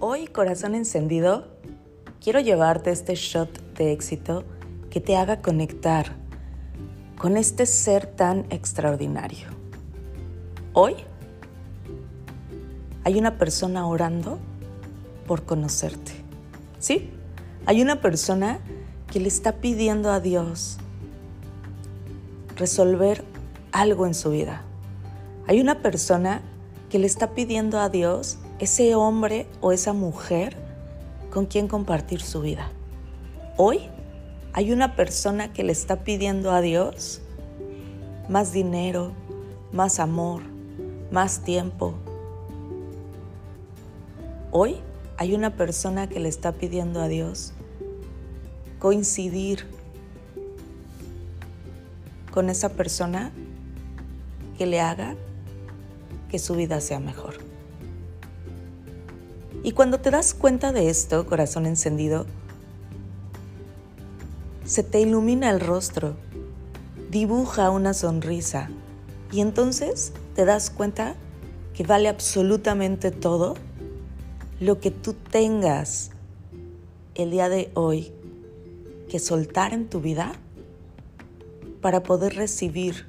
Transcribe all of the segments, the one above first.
Hoy, corazón encendido, quiero llevarte este shot de éxito que te haga conectar con este ser tan extraordinario. Hoy hay una persona orando por conocerte. ¿Sí? Hay una persona que le está pidiendo a Dios resolver algo en su vida. Hay una persona que le está pidiendo a Dios ese hombre o esa mujer con quien compartir su vida. Hoy hay una persona que le está pidiendo a Dios más dinero, más amor, más tiempo. Hoy hay una persona que le está pidiendo a Dios coincidir con esa persona que le haga que su vida sea mejor. Y cuando te das cuenta de esto, corazón encendido, se te ilumina el rostro, dibuja una sonrisa y entonces te das cuenta que vale absolutamente todo lo que tú tengas el día de hoy que soltar en tu vida para poder recibir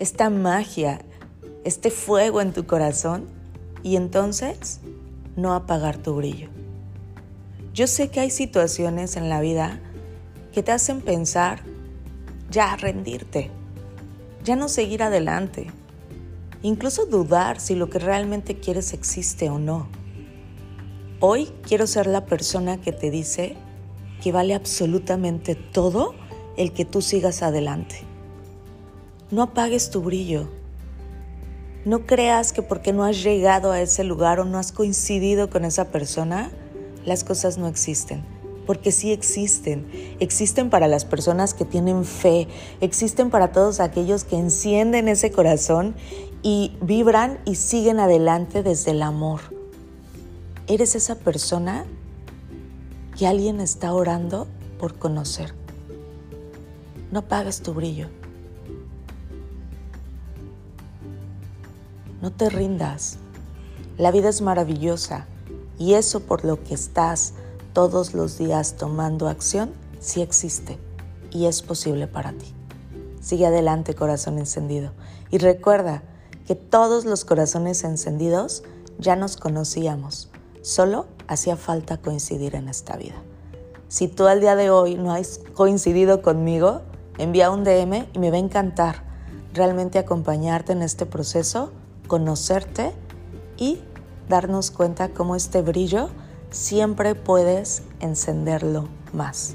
esta magia, este fuego en tu corazón y entonces no apagar tu brillo. Yo sé que hay situaciones en la vida que te hacen pensar ya rendirte, ya no seguir adelante, incluso dudar si lo que realmente quieres existe o no. Hoy quiero ser la persona que te dice que vale absolutamente todo el que tú sigas adelante. No apagues tu brillo. No creas que porque no has llegado a ese lugar o no has coincidido con esa persona, las cosas no existen. Porque sí existen. Existen para las personas que tienen fe. Existen para todos aquellos que encienden ese corazón y vibran y siguen adelante desde el amor. ¿Eres esa persona que alguien está orando por conocer? No apagues tu brillo. No te rindas. La vida es maravillosa y eso por lo que estás todos los días tomando acción sí existe y es posible para ti. Sigue adelante corazón encendido y recuerda que todos los corazones encendidos ya nos conocíamos, solo hacía falta coincidir en esta vida. Si tú al día de hoy no has coincidido conmigo, envía un DM y me va a encantar realmente acompañarte en este proceso, conocerte y darnos cuenta cómo este brillo siempre puedes encenderlo más.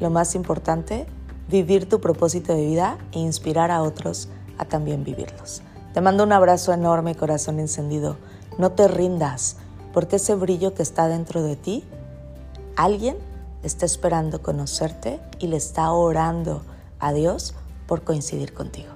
Lo más importante, vivir tu propósito de vida e inspirar a otros a también vivirlos. Te mando un abrazo enorme, corazón encendido. No te rindas, porque ese brillo que está dentro de ti, alguien está esperando conocerte y le está orando a Dios por coincidir contigo.